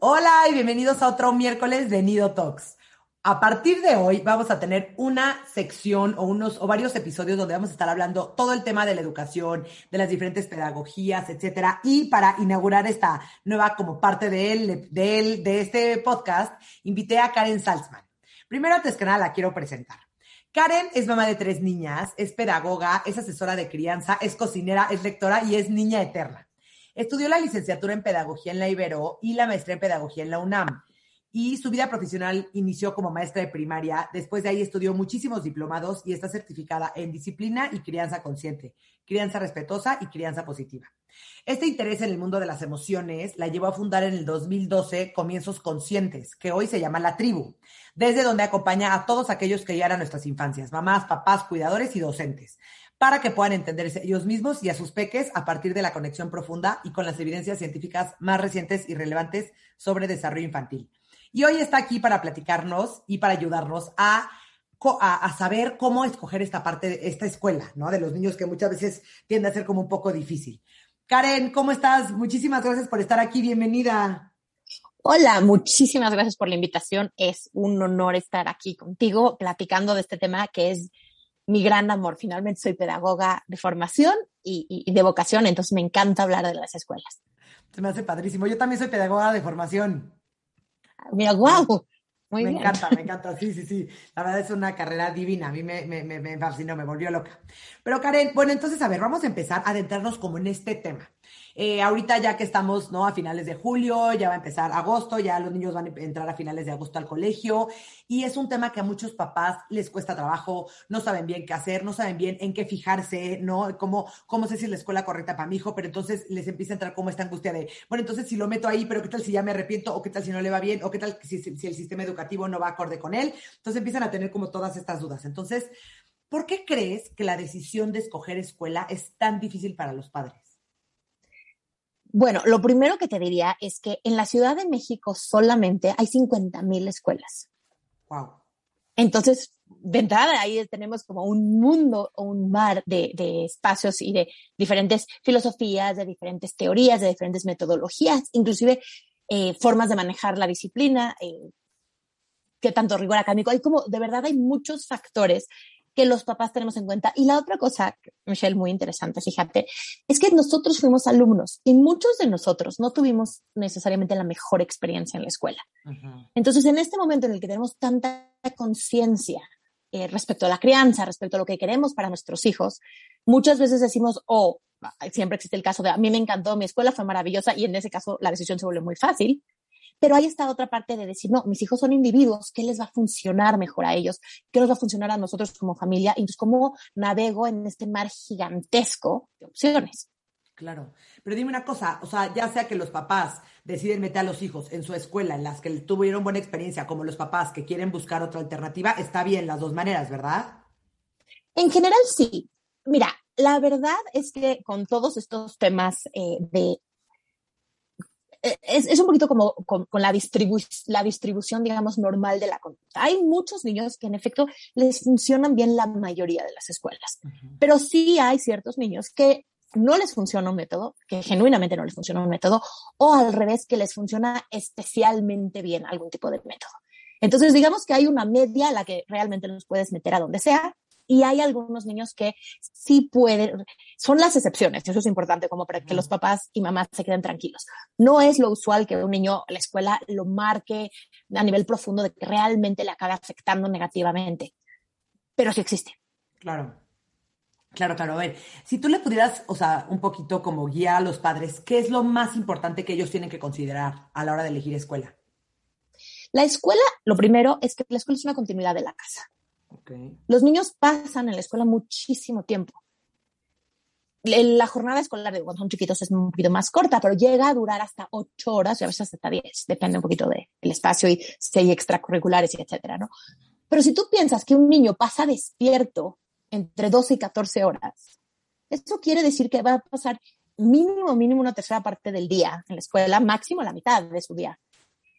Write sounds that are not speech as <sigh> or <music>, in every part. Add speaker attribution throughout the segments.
Speaker 1: Hola y bienvenidos a otro miércoles de Nido Talks. A partir de hoy vamos a tener una sección o unos o varios episodios donde vamos a estar hablando todo el tema de la educación, de las diferentes pedagogías, etcétera. Y para inaugurar esta nueva como parte de él, de él, de este podcast, invité a Karen Salzman. Primero, antes que nada, la quiero presentar. Karen es mamá de tres niñas, es pedagoga, es asesora de crianza, es cocinera, es lectora y es niña eterna. Estudió la licenciatura en pedagogía en la Ibero y la maestría en pedagogía en la UNAM. Y su vida profesional inició como maestra de primaria. Después de ahí estudió muchísimos diplomados y está certificada en disciplina y crianza consciente, crianza respetuosa y crianza positiva. Este interés en el mundo de las emociones la llevó a fundar en el 2012 Comienzos Conscientes, que hoy se llama La Tribu, desde donde acompaña a todos aquellos que eran nuestras infancias, mamás, papás, cuidadores y docentes para que puedan entenderse ellos mismos y a sus peques a partir de la conexión profunda y con las evidencias científicas más recientes y relevantes sobre desarrollo infantil. Y hoy está aquí para platicarnos y para ayudarnos a, a, saber cómo escoger esta parte, de esta escuela, ¿no? De los niños que muchas veces tiende a ser como un poco difícil. Karen, ¿cómo estás? Muchísimas gracias por estar aquí. Bienvenida.
Speaker 2: Hola, muchísimas gracias por la invitación. Es un honor estar aquí contigo platicando de este tema que es mi gran amor. Finalmente soy pedagoga de formación y, de vocación, entonces me encanta hablar de las escuelas.
Speaker 1: Se me hace padrísimo. Yo también soy pedagoga de formación.
Speaker 2: Mira, guau.
Speaker 1: Muy me encanta, me encanta, <laughs> sí, sí, sí. La verdad es una carrera divina, a mí me, me, me fascinó, me volvió loca. Pero Karen, bueno, entonces, a ver, vamos a empezar a adentrarnos como en este tema. Eh, ahorita ya que estamos ¿no? a finales de julio, ya va a empezar agosto, ya los niños van a entrar a finales de agosto al colegio y es un tema que a muchos papás les cuesta trabajo, no saben bien qué hacer, no saben bien en qué fijarse, ¿no? Cómo, cómo sé si es la escuela correcta para mi hijo, pero entonces les empieza a entrar como esta angustia de, bueno, entonces si lo meto ahí, pero qué tal si ya me arrepiento, o qué tal si no le va bien, o qué tal si, si el sistema educativo no va acorde con él. Entonces empiezan a tener como todas estas dudas. Entonces, ¿por qué crees que la decisión de escoger escuela es tan difícil para los padres?
Speaker 2: Bueno, lo primero que te diría es que en la Ciudad de México solamente hay 50 mil escuelas.
Speaker 1: Wow.
Speaker 2: Entonces, de entrada ahí tenemos como un mundo o un mar de, espacios y de diferentes filosofías, de diferentes teorías, de diferentes metodologías, inclusive eh, formas de manejar la disciplina, eh, qué tanto rigor académico. Hay como, de verdad, hay muchos factores que los papás tenemos en cuenta. Y la otra cosa, Michelle, muy interesante, fíjate, es que nosotros fuimos alumnos y muchos de nosotros no tuvimos necesariamente la mejor experiencia en la escuela. Entonces, en este momento en el que tenemos tanta conciencia eh, respecto a la crianza, respecto a lo que queremos para nuestros hijos, muchas veces decimos, oh, siempre existe el caso de, a mí me encantó, mi escuela fue maravillosa y en ese caso la decisión se vuelve muy fácil. Pero hay esta otra parte de decir, no, mis hijos son individuos, ¿qué les va a funcionar mejor a ellos? ¿Qué nos va a funcionar a nosotros como familia? Entonces, ¿cómo navego en este mar gigantesco de opciones?
Speaker 1: Claro, pero dime una cosa, o sea, ya sea que los papás deciden meter a los hijos en su escuela, en las que tuvieron buena experiencia, como los papás que quieren buscar otra alternativa, está bien las dos maneras, ¿verdad?
Speaker 2: En general sí. Mira, la verdad es que con todos estos temas eh, de eh, es, un poquito como con, la, la distribución, digamos, normal de la conducta. Hay muchos niños que en efecto les funcionan bien la mayoría de las escuelas, pero sí hay ciertos niños que no les funciona un método, que genuinamente no les funciona un método, o al revés, que les funciona especialmente bien algún tipo de método. Entonces, digamos que hay una media a la que realmente los puedes meter a donde sea, y hay algunos niños que sí pueden, son las excepciones, eso es importante como para que los papás y mamás se queden tranquilos. No es lo usual que un niño la escuela lo marque a nivel profundo de que realmente le acabe afectando negativamente, pero sí existe.
Speaker 1: Claro. Claro, claro. A ver, si tú le pudieras, o sea, un poquito como guía a los padres, ¿qué es lo más importante que ellos tienen que considerar a la hora de elegir escuela?
Speaker 2: La escuela, lo primero es que la escuela es una continuidad de la casa. Los niños pasan en la escuela muchísimo tiempo. la jornada escolar de cuando son chiquitos es un poquito más corta, pero llega a durar hasta ocho horas y a veces hasta diez, depende un poquito del espacio y si extracurriculares y etcétera, ¿no? Pero si tú piensas que un niño pasa despierto entre 12 y 14 horas, eso quiere decir que va a pasar mínimo, mínimo una tercera parte del día en la escuela, máximo la mitad de su día.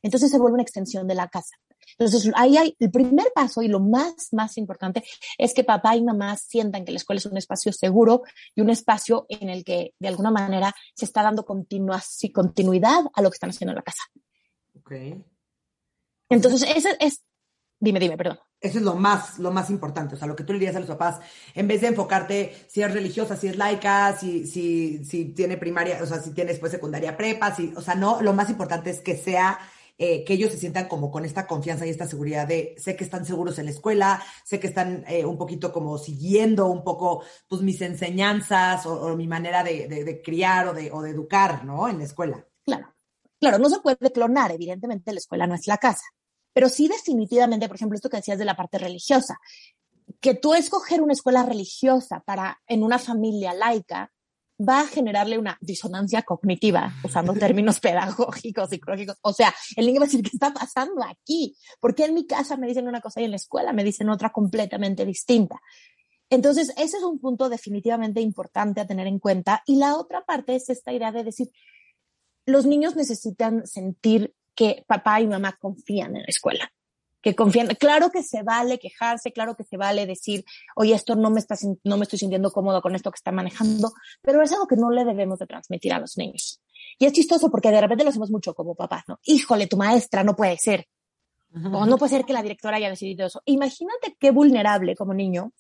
Speaker 2: Entonces se vuelve una extensión de la casa. Entonces, ahí hay el primer paso y lo más, más importante es que papá y mamá sientan que la escuela es un espacio seguro y un espacio en el que de alguna manera se está dando continuidad a lo que están haciendo en la casa.
Speaker 1: Ok.
Speaker 2: Entonces, ese es, dime, dime, perdón.
Speaker 1: Eso es lo más, lo más importante. O sea, lo que tú le dirías a los papás, en vez de enfocarte si es religiosa, si es laica, si, si, si tiene primaria, o sea, si tiene después secundaria prepa, si, o sea, no, lo más importante es que sea eh, que ellos se sientan como con esta confianza y esta seguridad de sé que están seguros en la escuela, sé que están eh, un poquito como siguiendo un poco pues mis enseñanzas o, mi manera de, de, criar o de, o de educar, ¿no? En la escuela.
Speaker 2: Claro, claro, no se puede clonar, evidentemente la escuela no es la casa, pero sí definitivamente, por ejemplo, esto que decías de la parte religiosa, que tú escoger una escuela religiosa para en una familia laica va a generarle una disonancia cognitiva, usando términos <laughs> pedagógicos, psicológicos. O sea, el niño va a decir, ¿qué está pasando aquí? Porque en mi casa me dicen una cosa y en la escuela me dicen otra completamente distinta? Entonces, ese es un punto definitivamente importante a tener en cuenta. Y la otra parte es esta idea de decir, los niños necesitan sentir que papá y mamá confían en la escuela que confían. Claro que se vale quejarse, claro que se vale decir, oye, esto no me, está, no me estoy sintiendo cómodo con esto que está manejando, pero es algo que no le debemos de transmitir a los niños. Y es chistoso porque de repente lo hacemos mucho como papás, ¿no? Híjole, tu maestra no puede ser. O no puede ser que la directora haya decidido eso. Imagínate qué vulnerable como niño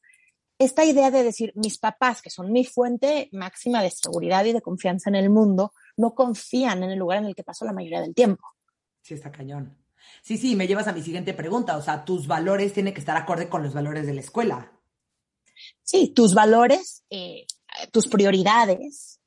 Speaker 2: esta idea de decir, mis papás, que son mi fuente máxima de seguridad y de confianza en el mundo, no confían en el lugar en el que paso la mayoría del tiempo.
Speaker 1: Sí, está cañón. Sí, sí, me llevas a mi siguiente pregunta. O sea, tus valores tienen que estar acorde con los valores de la escuela.
Speaker 2: Sí, tus valores, eh, tus prioridades,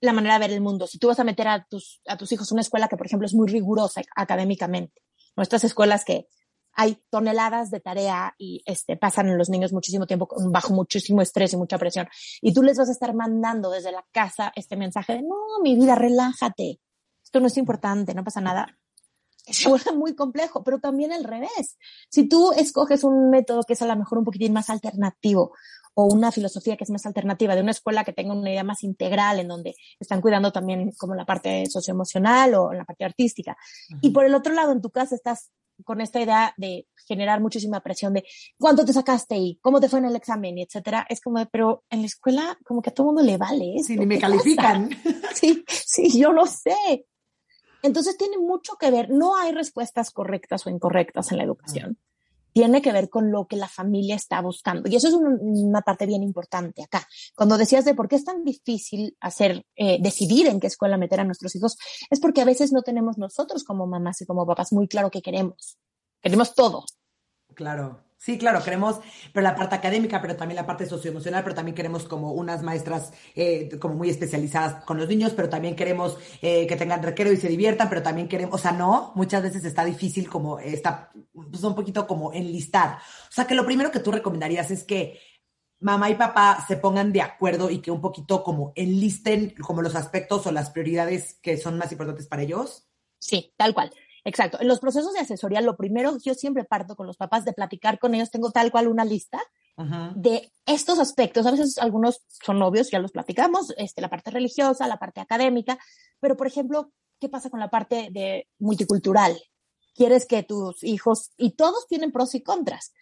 Speaker 2: la manera de ver el mundo. Si tú vas a meter a tus, a tus hijos en una escuela que, por ejemplo, es muy rigurosa académicamente, nuestras escuelas que hay toneladas de tarea y este, pasan los niños muchísimo tiempo bajo muchísimo estrés y mucha presión. Y tú les vas a estar mandando desde la casa este mensaje de, no, mi vida, relájate. Esto no es importante, no pasa nada vuelve muy complejo, pero también al revés. Si tú escoges un método que es a lo mejor un poquitín más alternativo o una filosofía que es más alternativa, de una escuela que tenga una idea más integral, en donde están cuidando también como la parte socioemocional o la parte artística. Y por el otro lado, en tu casa estás con esta idea de generar muchísima presión de cuánto te sacaste y cómo te fue en el examen, y etcétera. Es como, pero en la escuela como que a todo mundo le vale.
Speaker 1: Sí, ni me califican. <laughs>
Speaker 2: Sí, sí, yo lo sé. Entonces tiene mucho que ver, no hay respuestas correctas o incorrectas en la educación. Tiene que ver con lo que la familia está buscando. Y eso es una parte bien importante acá. Cuando decías de por qué es tan difícil hacer, eh, decidir en qué escuela meter a nuestros hijos, es porque a veces no tenemos nosotros como mamás y como papás muy claro qué queremos. Queremos todo.
Speaker 1: Claro. Sí, claro, queremos, pero la parte académica, pero también la parte socioemocional, pero también queremos como unas maestras eh, como muy especializadas con los niños, pero también queremos eh, que tengan requero y se diviertan, pero también queremos, o sea, no, muchas veces está difícil como, está, pues un poquito como enlistar. O sea, que lo primero que tú recomendarías es que mamá y papá se pongan de acuerdo y que un poquito como enlisten como los aspectos o las prioridades que son más importantes para ellos.
Speaker 2: Sí, tal cual. Exacto. En los procesos de asesoría, lo primero, yo siempre parto con los papás de platicar con ellos. Tengo tal cual una lista de estos aspectos. A veces algunos son obvios, ya los platicamos, este, la parte religiosa, la parte académica, pero por ejemplo, ¿qué pasa con la parte de multicultural? quieres que tus hijos, y todos tienen pros y contras.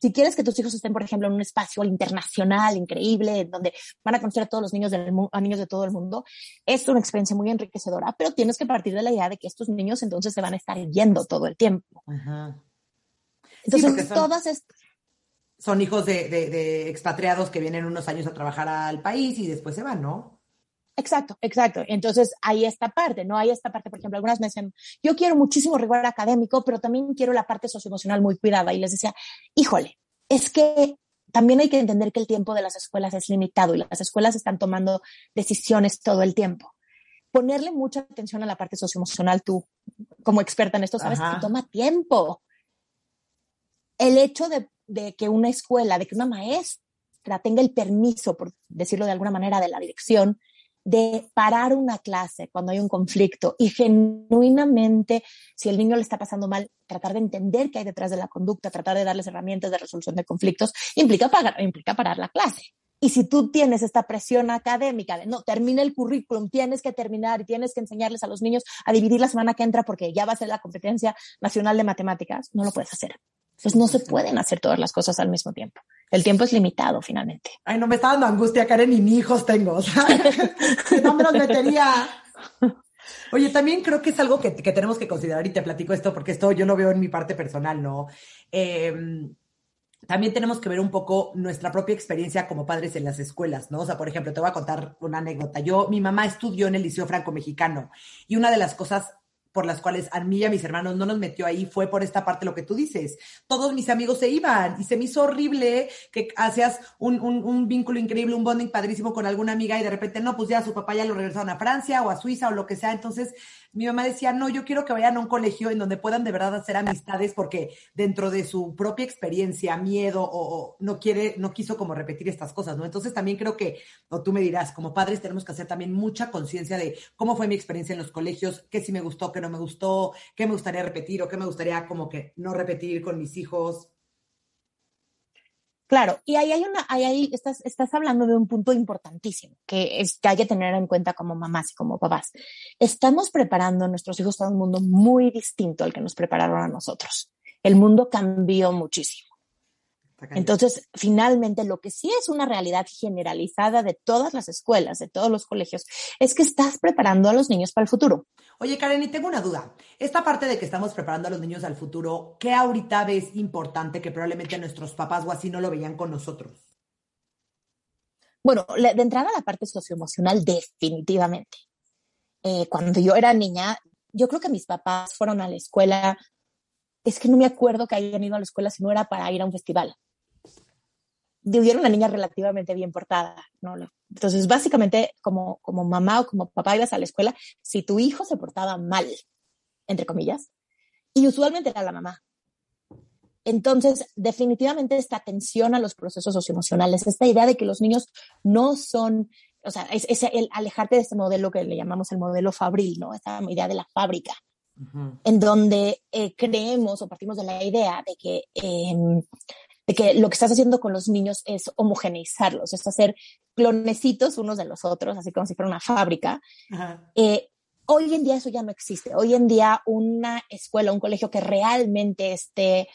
Speaker 2: Si quieres que tus hijos estén, por ejemplo, en un espacio internacional increíble, donde van a conocer a todos los niños, del, a niños de todo el mundo, es una experiencia muy enriquecedora, pero tienes que partir de la idea de que estos niños entonces se van a estar yendo todo el tiempo. Entonces, todas estas
Speaker 1: son hijos de, de, expatriados que vienen unos años a trabajar al país y después se van, ¿no?
Speaker 2: Exacto, exacto. Entonces hay esta parte, ¿no? Hay esta parte, por ejemplo, algunas me dicen, yo quiero muchísimo rigor académico, pero también quiero la parte socioemocional muy cuidada. Y les decía, híjole, es que también hay que entender que el tiempo de las escuelas es limitado y las escuelas están tomando decisiones todo el tiempo. Ponerle mucha atención a la parte socioemocional, tú como experta en esto, sabes que toma tiempo. El hecho de, de que una escuela, de que una maestra tenga el permiso, por decirlo de alguna manera, de la dirección, de parar una clase cuando hay un conflicto y genuinamente, si el niño le está pasando mal, tratar de entender qué hay detrás de la conducta, tratar de darles herramientas de resolución de conflictos, implica, pagar, implica parar la clase. Y si tú tienes esta presión académica de no, termina el currículum, tienes que terminar y tienes que enseñarles a los niños a dividir la semana que entra porque ya va a ser la competencia nacional de matemáticas, no lo puedes hacer. Entonces no se pueden hacer todas las cosas al mismo tiempo. El tiempo es limitado finalmente.
Speaker 1: Ay, no me está dando angustia, Karen, ni hijos tengo. O <laughs> no me los metería. Oye, también creo que es algo que, que, tenemos que considerar y te platico esto porque esto yo lo veo en mi parte personal, ¿no? Eh, también tenemos que ver un poco nuestra propia experiencia como padres en las escuelas, ¿no? O sea, por ejemplo, te voy a contar una anécdota. Yo, mi mamá estudió en el Liceo Franco-Mexicano y una de las cosas por las cuales a mí y a mis hermanos no nos metió ahí fue por esta parte lo que tú dices. Todos mis amigos se iban y se me hizo horrible que hacías un, un, vínculo increíble, un bonding padrísimo con alguna amiga y de repente no, pues ya su papá ya lo regresaron a Francia o a Suiza o lo que sea. Entonces mi mamá decía, no, yo quiero que vayan a un colegio en donde puedan de verdad hacer amistades porque dentro de su propia experiencia, miedo o, no quiere, no quiso como repetir estas cosas, ¿no? Entonces también creo que, o tú me dirás, como padres tenemos que hacer también mucha conciencia de cómo fue mi experiencia en los colegios, qué sí me gustó, qué no me gustó, qué me gustaría repetir o qué me gustaría como que no repetir con mis hijos.
Speaker 2: Claro, y ahí hay una, ahí, ahí estás, estás hablando de un punto importantísimo que, es, que hay que tener en cuenta como mamás y como papás. Estamos preparando a nuestros hijos para un mundo muy distinto al que nos prepararon a nosotros. El mundo cambió muchísimo. Entonces, finalmente, lo que sí es una realidad generalizada de todas las escuelas, de todos los colegios, es que estás preparando a los niños para el futuro.
Speaker 1: Oye, Karen, y tengo una duda. Esta parte de que estamos preparando a los niños al futuro, ¿qué ahorita ves importante que probablemente nuestros papás o así no lo veían con nosotros?
Speaker 2: Bueno, de entrada la parte socioemocional, definitivamente. Eh, cuando yo era niña, yo creo que mis papás fueron a la escuela. Es que no me acuerdo que hayan ido a la escuela si no era para ir a un festival yo era una niña relativamente bien portada, ¿no? Entonces, básicamente, como, como mamá o como papá ibas a la escuela, si tu hijo se portaba mal, entre comillas, y usualmente era la mamá. Entonces, definitivamente esta atención a los procesos socioemocionales, esta idea de que los niños no son, o sea, es, es el alejarte de este modelo que le llamamos el modelo fabril, ¿no? Esta idea de la fábrica, en donde eh, creemos o partimos de la idea de que eh, de que lo que estás haciendo con los niños es homogeneizarlos, es hacer clonecitos unos de los otros, así como si fuera una fábrica. Eh, hoy en día eso ya no existe. Hoy en día una escuela, un colegio que realmente esté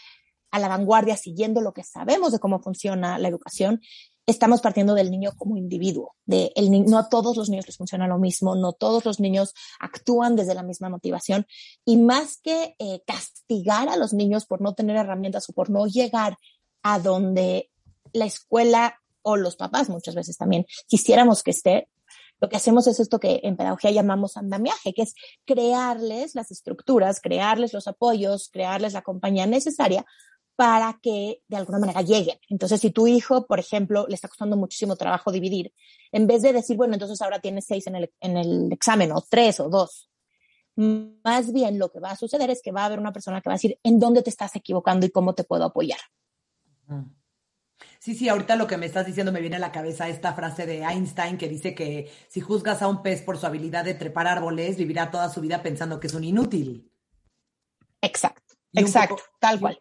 Speaker 2: a la vanguardia siguiendo lo que sabemos de cómo funciona la educación, estamos partiendo del niño como individuo, de el, no a todos los niños les funciona lo mismo, no todos los niños actúan desde la misma motivación y más que eh, castigar a los niños por no tener herramientas o por no llegar a donde la escuela o los papás muchas veces también quisiéramos que esté, lo que hacemos es esto que en pedagogía llamamos andamiaje, que es crearles las estructuras, crearles los apoyos, crearles la compañía necesaria para que de alguna manera lleguen. Entonces, si tu hijo, por ejemplo, le está costando muchísimo trabajo dividir, en vez de decir, bueno, entonces ahora tienes seis en el, en el examen, o tres, o dos, más bien lo que va a suceder es que va a haber una persona que va a decir, ¿en dónde te estás equivocando y cómo te puedo apoyar?
Speaker 1: Sí, sí, ahorita lo que me estás diciendo me viene a la cabeza esta frase de Einstein que dice que si juzgas a un pez por su habilidad de trepar árboles, vivirá toda su vida pensando que es un inútil.
Speaker 2: Exacto, exacto, poco, tal cual.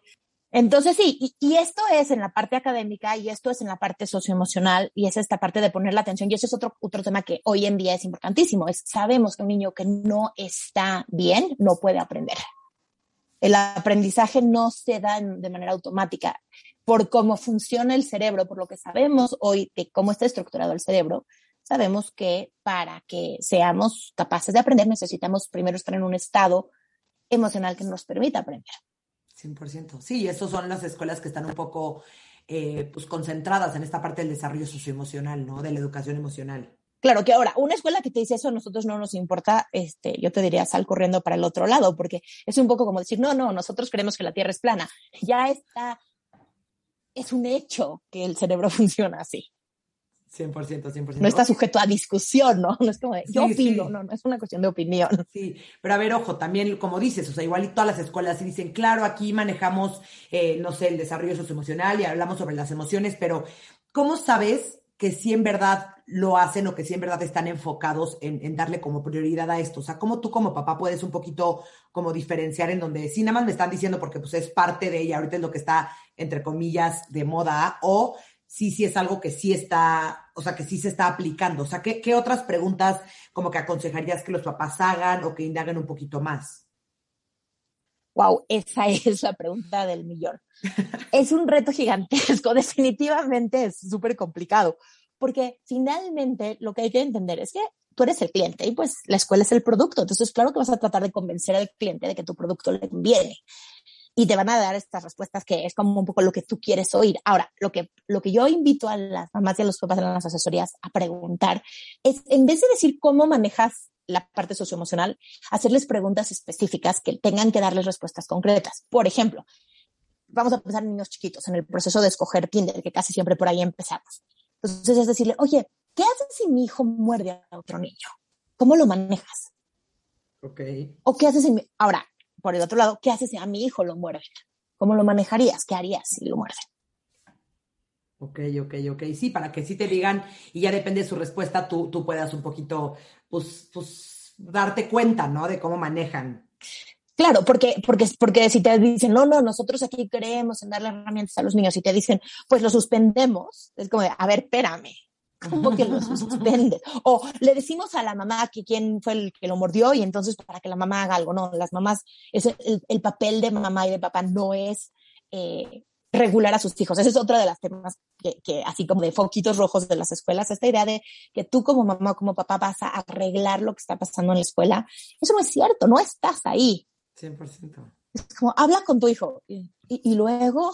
Speaker 2: Entonces sí, y, y, esto es en la parte académica y esto es en la parte socioemocional y es esta parte de poner la atención y ese es otro, otro tema que hoy en día es importantísimo, es sabemos que un niño que no está bien no puede aprender. El aprendizaje no se da de manera automática por cómo funciona el cerebro, por lo que sabemos hoy de cómo está estructurado el cerebro, sabemos que para que seamos capaces de aprender necesitamos primero estar en un estado emocional que nos permita aprender.
Speaker 1: 100%. Sí, esas son las escuelas que están un poco eh, pues, concentradas en esta parte del desarrollo socioemocional, ¿no? De la educación emocional.
Speaker 2: Claro que ahora, una escuela que te dice eso a nosotros no nos importa, este, yo te diría sal corriendo para el otro lado, porque es un poco como decir, no, no, nosotros creemos que la Tierra es plana. Ya está es un hecho que el cerebro <laughs> funciona así.
Speaker 1: 100%, 100%.
Speaker 2: No está sujeto a discusión, ¿no? No es como de, yo sí, opino, sí. no, no es una cuestión de opinión.
Speaker 1: Sí, pero a ver, ojo, también, como dices, o sea, igual y todas las escuelas sí dicen, claro, aquí manejamos, eh, no sé, el desarrollo socioemocional y hablamos sobre las emociones, pero ¿cómo sabes que sí en verdad lo hacen o que sí en verdad están enfocados en, darle como prioridad a esto? O sea, ¿cómo tú como papá puedes un poquito como diferenciar en donde sí nada más me están diciendo porque pues es parte de ella, ahorita es lo que está entre comillas de moda o sí, sí es algo que sí está, o sea, que sí se está aplicando. O sea, ¿qué, qué otras preguntas como que aconsejarías que los papás hagan o que indaguen un poquito más?
Speaker 2: Wow, esa <laughs> es la pregunta del millón. es un reto gigantesco, <laughs> definitivamente es súper complicado, porque finalmente lo que hay que entender es que tú eres el cliente y pues la escuela es el producto, entonces claro que vas a tratar de convencer al cliente de que tu producto le conviene y te van a dar estas respuestas que es como un poco lo que tú quieres oír. Ahora, lo que, lo que yo invito a las mamás y a los papás en las asesorías a preguntar es, en vez de decir cómo manejas la parte socioemocional, hacerles preguntas específicas que tengan que darles respuestas concretas. Por ejemplo, vamos a pensar en niños chiquitos, en el proceso de escoger Tinder, que casi siempre por ahí empezamos. Entonces es decirle, oye, ¿qué haces si mi hijo muerde a otro niño? ¿Cómo lo manejas?
Speaker 1: Ok.
Speaker 2: ¿O qué haces si mi... Ahora, por el otro lado, ¿qué haces si a mi hijo lo muerde? ¿Cómo lo manejarías? ¿Qué harías si lo muerde?
Speaker 1: Ok, ok, ok. Sí, para que sí te digan y ya depende de su respuesta, tú, tú puedas un poquito, pues, pues, darte cuenta, ¿no? De cómo manejan.
Speaker 2: Claro, porque, porque, porque si te dicen, no, no, nosotros aquí creemos en darle herramientas a los niños y te dicen, pues lo suspendemos, es como, de, a ver, espérame, ¿cómo que lo suspendes? O le decimos a la mamá que quién fue el que lo mordió y entonces para que la mamá haga algo, no, las mamás, es el, papel de mamá y de papá no es eh, regular a sus hijos. Ese es otro de las temas que, así como de foquitos rojos de las escuelas, esta idea de que tú como mamá o como papá vas a arreglar lo que está pasando en la escuela. Eso no es cierto, no estás ahí.
Speaker 1: 100%.
Speaker 2: Es como, habla con tu hijo y, luego,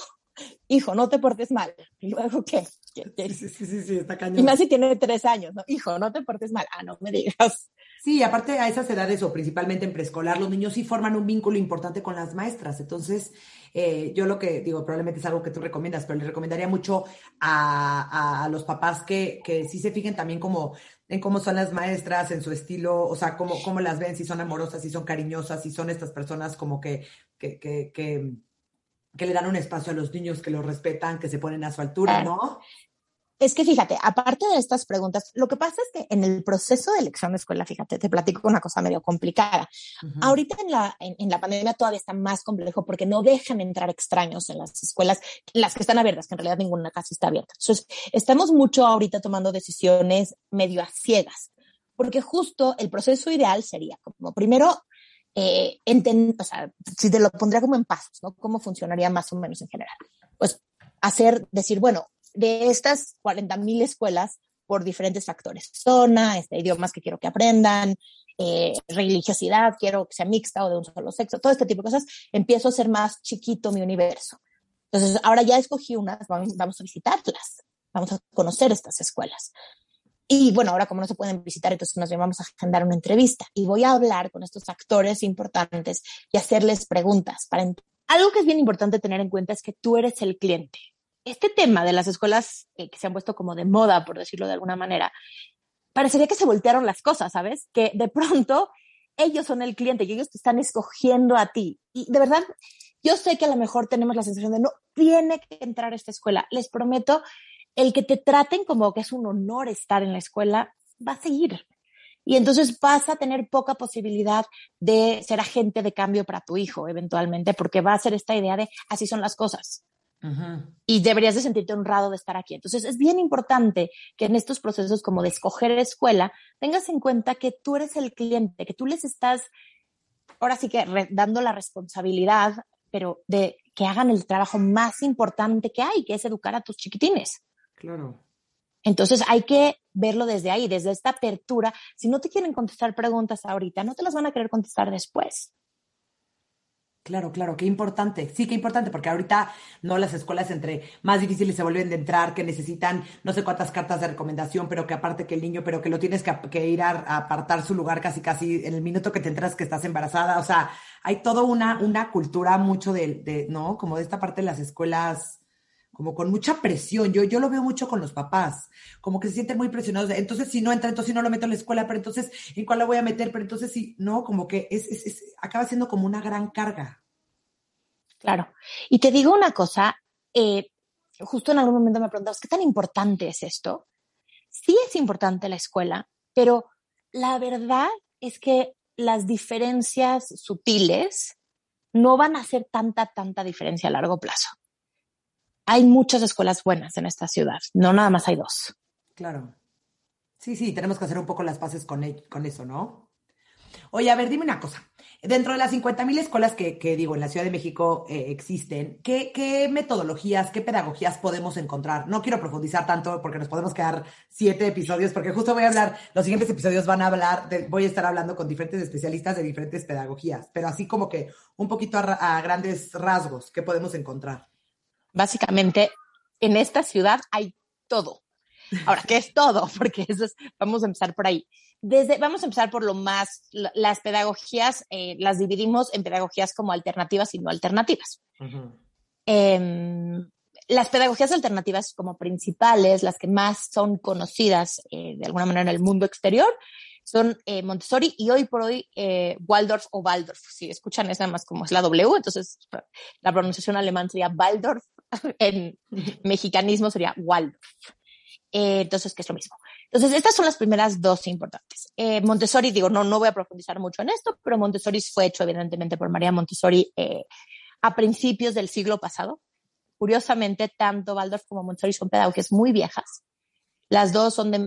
Speaker 2: hijo, no te portes mal. ¿Y luego qué?
Speaker 1: Sí, sí, sí, sí, está cañón.
Speaker 2: Y más si tiene tres años, ¿no? Hijo, no te portes mal. Ah, no me digas.
Speaker 1: Sí, aparte a esas edades o principalmente en preescolar, los niños sí forman un vínculo importante con las maestras. Entonces, eh, yo lo que digo, probablemente es algo que tú recomiendas, pero le recomendaría mucho a, los papás que, que sí se fijen también como en cómo son las maestras, en su estilo, o sea, cómo, cómo las ven, si son amorosas, si son cariñosas, si son estas personas como que, que, que, que, que le dan un espacio a los niños, que los respetan, que se ponen a su altura, ¿no?
Speaker 2: Es que fíjate, aparte de estas preguntas, lo que pasa es que en el proceso de elección de escuela, fíjate, te platico una cosa medio complicada. Ahorita en la, en, la pandemia todavía está más complejo porque no dejan entrar extraños en las escuelas, las que están abiertas, que en realidad ninguna casi está abierta. Entonces, estamos mucho ahorita tomando decisiones medio a ciegas, porque justo el proceso ideal sería como primero eh, o sea, si te lo pondría como en pasos, ¿no? ¿Cómo funcionaría más o menos en general? Pues hacer, decir, bueno, de estas 40.000 escuelas por diferentes factores. Zona, este, idiomas que quiero que aprendan, eh, religiosidad, quiero que sea mixta o de un solo sexo, todo este tipo de cosas, empiezo a ser más chiquito mi universo. Entonces, ahora ya escogí unas, vamos a visitarlas, vamos a conocer estas escuelas. Y bueno, ahora como no se pueden visitar, entonces nos vamos a agendar una entrevista y voy a hablar con estos actores importantes y hacerles preguntas. Para Algo que es bien importante tener en cuenta es que tú eres el cliente este tema de las escuelas que se han puesto como de moda, por decirlo de alguna manera, parecería que se voltearon las cosas, ¿sabes? Que de pronto ellos son el cliente y ellos te están escogiendo a ti. Y de verdad, yo sé que a lo mejor tenemos la sensación de no tiene que entrar a esta escuela. Les prometo, el que te traten como que es un honor estar en la escuela va a seguir. Y entonces vas a tener poca posibilidad de ser agente de cambio para tu hijo eventualmente, porque va a ser esta idea de así son las cosas. Y deberías de sentirte honrado de estar aquí. Entonces es bien importante que en estos procesos como de escoger escuela tengas en cuenta que tú eres el cliente, que tú les estás ahora sí que dando la responsabilidad, pero de que hagan el trabajo más importante que hay, que es educar a tus chiquitines.
Speaker 1: Claro.
Speaker 2: Entonces hay que verlo desde ahí, desde esta apertura. Si no te quieren contestar preguntas ahorita, no te las van a querer contestar después.
Speaker 1: Claro, claro, qué importante. Sí, qué importante, porque ahorita no las escuelas entre más difíciles se vuelven de entrar, que necesitan no sé cuántas cartas de recomendación, pero que aparte que el niño, pero que lo tienes que, ir a, apartar su lugar casi casi en el minuto que te entras que estás embarazada. O sea, hay toda una, una cultura mucho de, de, ¿no? Como de esta parte de las escuelas, como con mucha presión. Yo, yo lo veo mucho con los papás, como que se sienten muy presionados. entonces, si no entra, entonces si no lo meto en la escuela, pero entonces, ¿en cuál lo voy a meter? Pero entonces, si no, como que es, es, es acaba siendo como una gran carga.
Speaker 2: Claro. Y te digo una cosa, eh, justo en algún momento me preguntabas, ¿qué tan importante es esto? Sí es importante la escuela, pero la verdad es que las diferencias sutiles no van a hacer tanta, tanta diferencia a largo plazo. Hay muchas escuelas buenas en esta ciudad, no nada más hay dos.
Speaker 1: Claro. Sí, sí, tenemos que hacer un poco las paces con, con eso, ¿no? Oye, a ver, dime una cosa. Dentro de las 50.000 escuelas que, digo en la Ciudad de México eh, existen, ¿qué, metodologías, qué pedagogías podemos encontrar? No quiero profundizar tanto porque nos podemos quedar siete episodios, porque justo voy a hablar, los siguientes episodios van a hablar, voy a estar hablando con diferentes especialistas de diferentes pedagogías, pero así como que un poquito a grandes rasgos, ¿qué podemos encontrar?
Speaker 2: Básicamente, en esta ciudad hay todo. Ahora, ¿qué es todo? <laughs> Porque eso es, vamos a empezar por ahí. Desde, vamos a empezar por lo más, las pedagogías eh, las dividimos en pedagogías como alternativas y no alternativas. Em, las pedagogías alternativas como principales, las que más son conocidas eh, de alguna manera en el mundo exterior, son eh, Montessori y hoy por hoy Waldorf o Waldorf. Si escuchan es nada más como es la W, entonces la pronunciación alemán sería Waldorf, <laughs> en mexicanismo sería Waldorf. Eh, entonces, que es lo mismo. Entonces, estas son las primeras dos importantes. Eh, Montessori, digo, no, no voy a profundizar mucho en esto, pero Montessori fue hecho evidentemente por María Montessori eh, a principios del siglo pasado. Curiosamente, tanto Waldorf como Montessori son pedagogías muy viejas. Las dos son de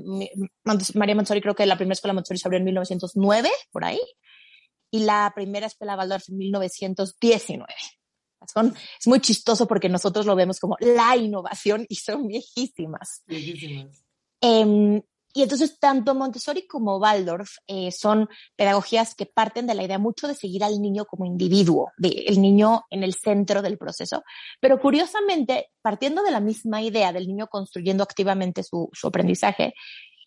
Speaker 2: María Montessori, creo que la primera escuela Montessori se abrió en 1909, por ahí, y la primera escuela Waldorf en 1919 es muy chistoso porque nosotros lo vemos como la innovación y son viejísimas. Viejísimas. Em, y entonces tanto Montessori como Waldorf eh, son pedagogías que parten de la idea mucho de seguir al niño como individuo, de el niño en el centro del proceso, pero curiosamente partiendo de la misma idea del niño construyendo activamente su, su aprendizaje,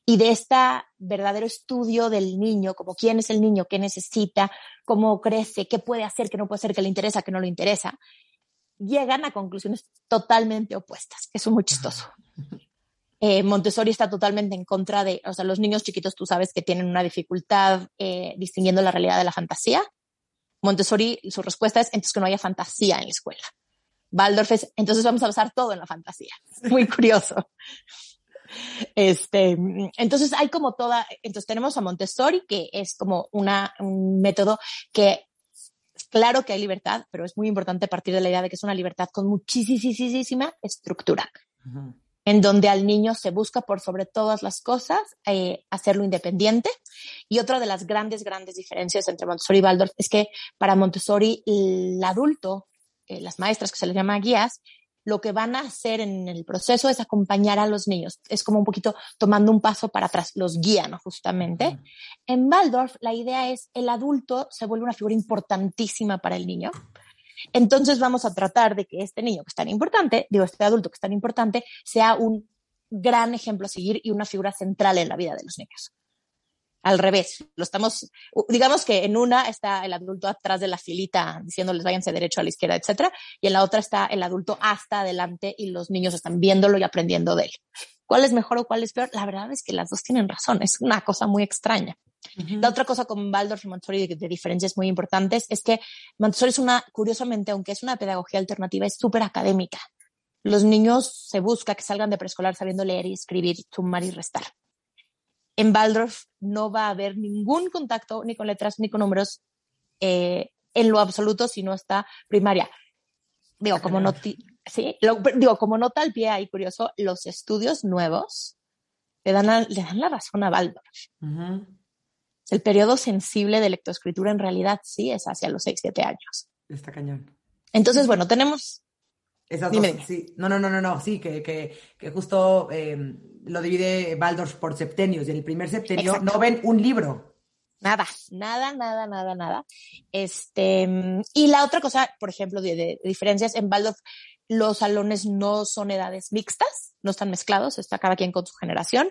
Speaker 2: y de este verdadero estudio del niño, como quién es el niño, qué necesita, cómo crece, qué puede hacer, qué no puede hacer, qué le interesa, qué no le interesa, llegan a conclusiones totalmente opuestas, que es muy chistoso. <laughs> Eh, Montessori está totalmente en contra de, o sea, los niños chiquitos tú sabes que tienen una dificultad eh, distinguiendo la realidad de la fantasía. Montessori, su respuesta es, entonces que no haya fantasía en la escuela. Waldorf es, entonces vamos a basar todo en la fantasía. <laughs> Muy curioso. Este, entonces hay como toda, entonces tenemos a Montessori, que es como una, un método que claro que hay libertad, pero es muy importante partir de la idea de que es una libertad con muchísima estructura, en donde al niño se busca por sobre todas las cosas eh, hacerlo independiente. Y otra de las grandes, grandes diferencias entre Montessori y Waldorf es que para Montessori el adulto, eh, las maestras que se les llama guías, lo que van a hacer en el proceso es acompañar a los niños. Es como un poquito tomando un paso para atrás, los guían justamente. En Waldorf, la idea es el adulto se vuelve una figura importantísima para el niño. Entonces vamos a tratar de que este niño que es tan importante, digo, este adulto que es tan importante, sea un gran ejemplo a seguir y una figura central en la vida de los niños al revés. Lo estamos, digamos que en una está el adulto atrás de la filita diciéndoles váyanse derecho a la izquierda, etcétera, y en la otra está el adulto hasta adelante y los niños están viéndolo y aprendiendo de él. ¿Cuál es mejor o cuál es peor? La verdad es que las dos tienen razón. Es una cosa muy extraña. La otra cosa con Waldorf y Montessori de, de, diferencias muy importantes es que Montessori es una, curiosamente, aunque es una pedagogía alternativa, es súper académica. Los niños se busca que salgan de preescolar sabiendo leer y escribir, sumar y restar en Waldorf no va a haber ningún contacto ni con letras ni con números eh, en lo absoluto si no está primaria. Digo, como no, sí, digo, como nota al pie ahí curioso, los estudios nuevos le dan, le dan la razón a Waldorf. El periodo sensible de lectoescritura en realidad sí es hacia los 6, 7 años.
Speaker 1: Está cañón.
Speaker 2: Entonces, bueno, tenemos
Speaker 1: esas dos, sí. No, no, no, no, no, sí, que, que, que justo em, lo divide Waldorf por septenios y en el primer septenio no ven un libro.
Speaker 2: Nada, nada, nada, nada, nada. Este, y la otra cosa, por ejemplo, de, diferencias, en Waldorf los salones no son edades mixtas, no están mezclados, está cada quien con su generación.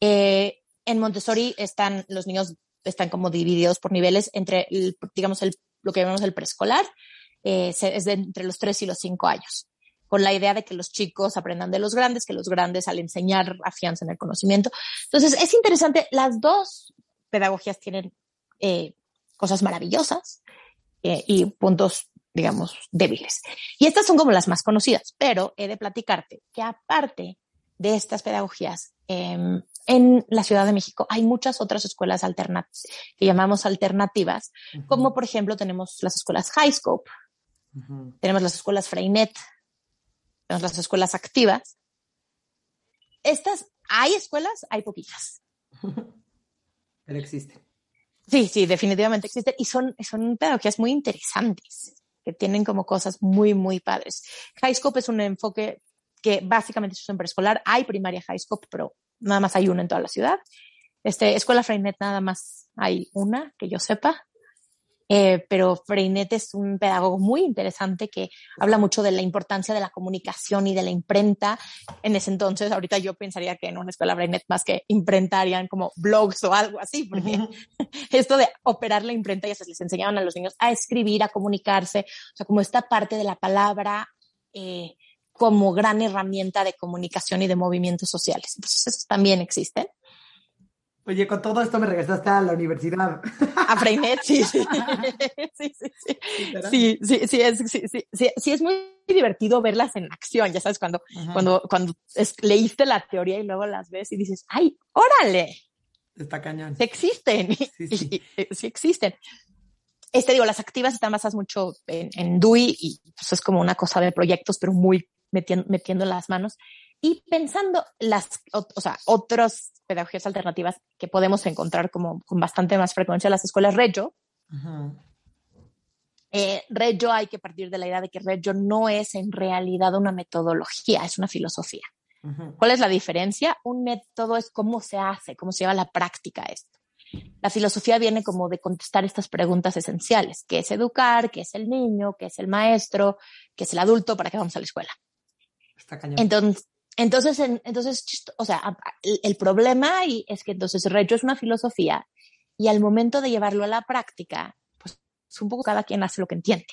Speaker 2: Eh, en Montessori están, los niños están como divididos por niveles entre, digamos, el, lo que llamamos el preescolar, eh, es de entre los 3 y los 5 años, con la idea de que los chicos aprendan de los grandes, que los grandes al enseñar afiancen el conocimiento. Entonces, es interesante, las dos pedagogías tienen eh, cosas maravillosas eh, y puntos digamos, débiles. Y estas son como las más conocidas, pero he de platicarte que aparte de estas pedagogías, em, en la Ciudad de México hay muchas otras escuelas alternativas, que llamamos alternativas, como por ejemplo tenemos las escuelas Highscope, tenemos las escuelas Freinet, tenemos las escuelas activas. Estas, hay escuelas, hay poquitas. <laughs>
Speaker 1: Pero existen.
Speaker 2: Sí, sí, definitivamente existen y son, son pedagogías muy interesantes que tienen como cosas muy, muy padres. Highscope es un enfoque que básicamente es un preescolar. Hay primaria Highscope, pero nada más hay una en toda la ciudad. Este, Escuela Freinet nada más hay una, que yo sepa. Eh, pero Freinet es un pedagogo muy interesante que habla mucho de la importancia de la comunicación y de la imprenta. En ese entonces, ahorita yo pensaría que en una escuela Freinet más que imprenta harían como blogs o algo así, porque <laughs> esto de operar la imprenta ya se les enseñaban a los niños a escribir, a comunicarse, o sea, como esta parte de la palabra eh, como gran herramienta de comunicación y de movimientos sociales. Entonces, esos también existen.
Speaker 1: Oye, con todo esto me regresaste a la universidad.
Speaker 2: A Freinet, <laughs> sí, sí. Sí, sí, sí. Sí, sí, sí, es, sí, sí, sí, es muy divertido verlas en acción, ya sabes, cuando, cuando, cuando leíste la teoría y luego las ves y dices, ¡ay, órale!
Speaker 1: Está cañón.
Speaker 2: Sí existen, sí, sí. <laughs> sí existen. Este, digo, las activas están basadas mucho en, en DUI y pues es como una cosa de proyectos, pero muy metiendo, metiendo las manos y pensando las, o, sea, otras pedagogías alternativas que podemos encontrar como con bastante más frecuencia las escuelas Reggio. Eh, Reggio hay que partir de la idea de que Reggio no es en realidad una metodología, es una filosofía. ¿Cuál es la diferencia? Un método es cómo se hace, cómo se lleva a la práctica esto. La filosofía viene como de contestar estas preguntas esenciales. ¿Qué es educar? ¿Qué es el niño? ¿Qué es el maestro? ¿Qué es el adulto? ¿Para qué vamos a la escuela? Entonces, entonces, entonces, o sea, el, problema ahí es que entonces Reggio es una filosofía y al momento de llevarlo a la práctica, pues es un poco cada quien hace lo que entiende.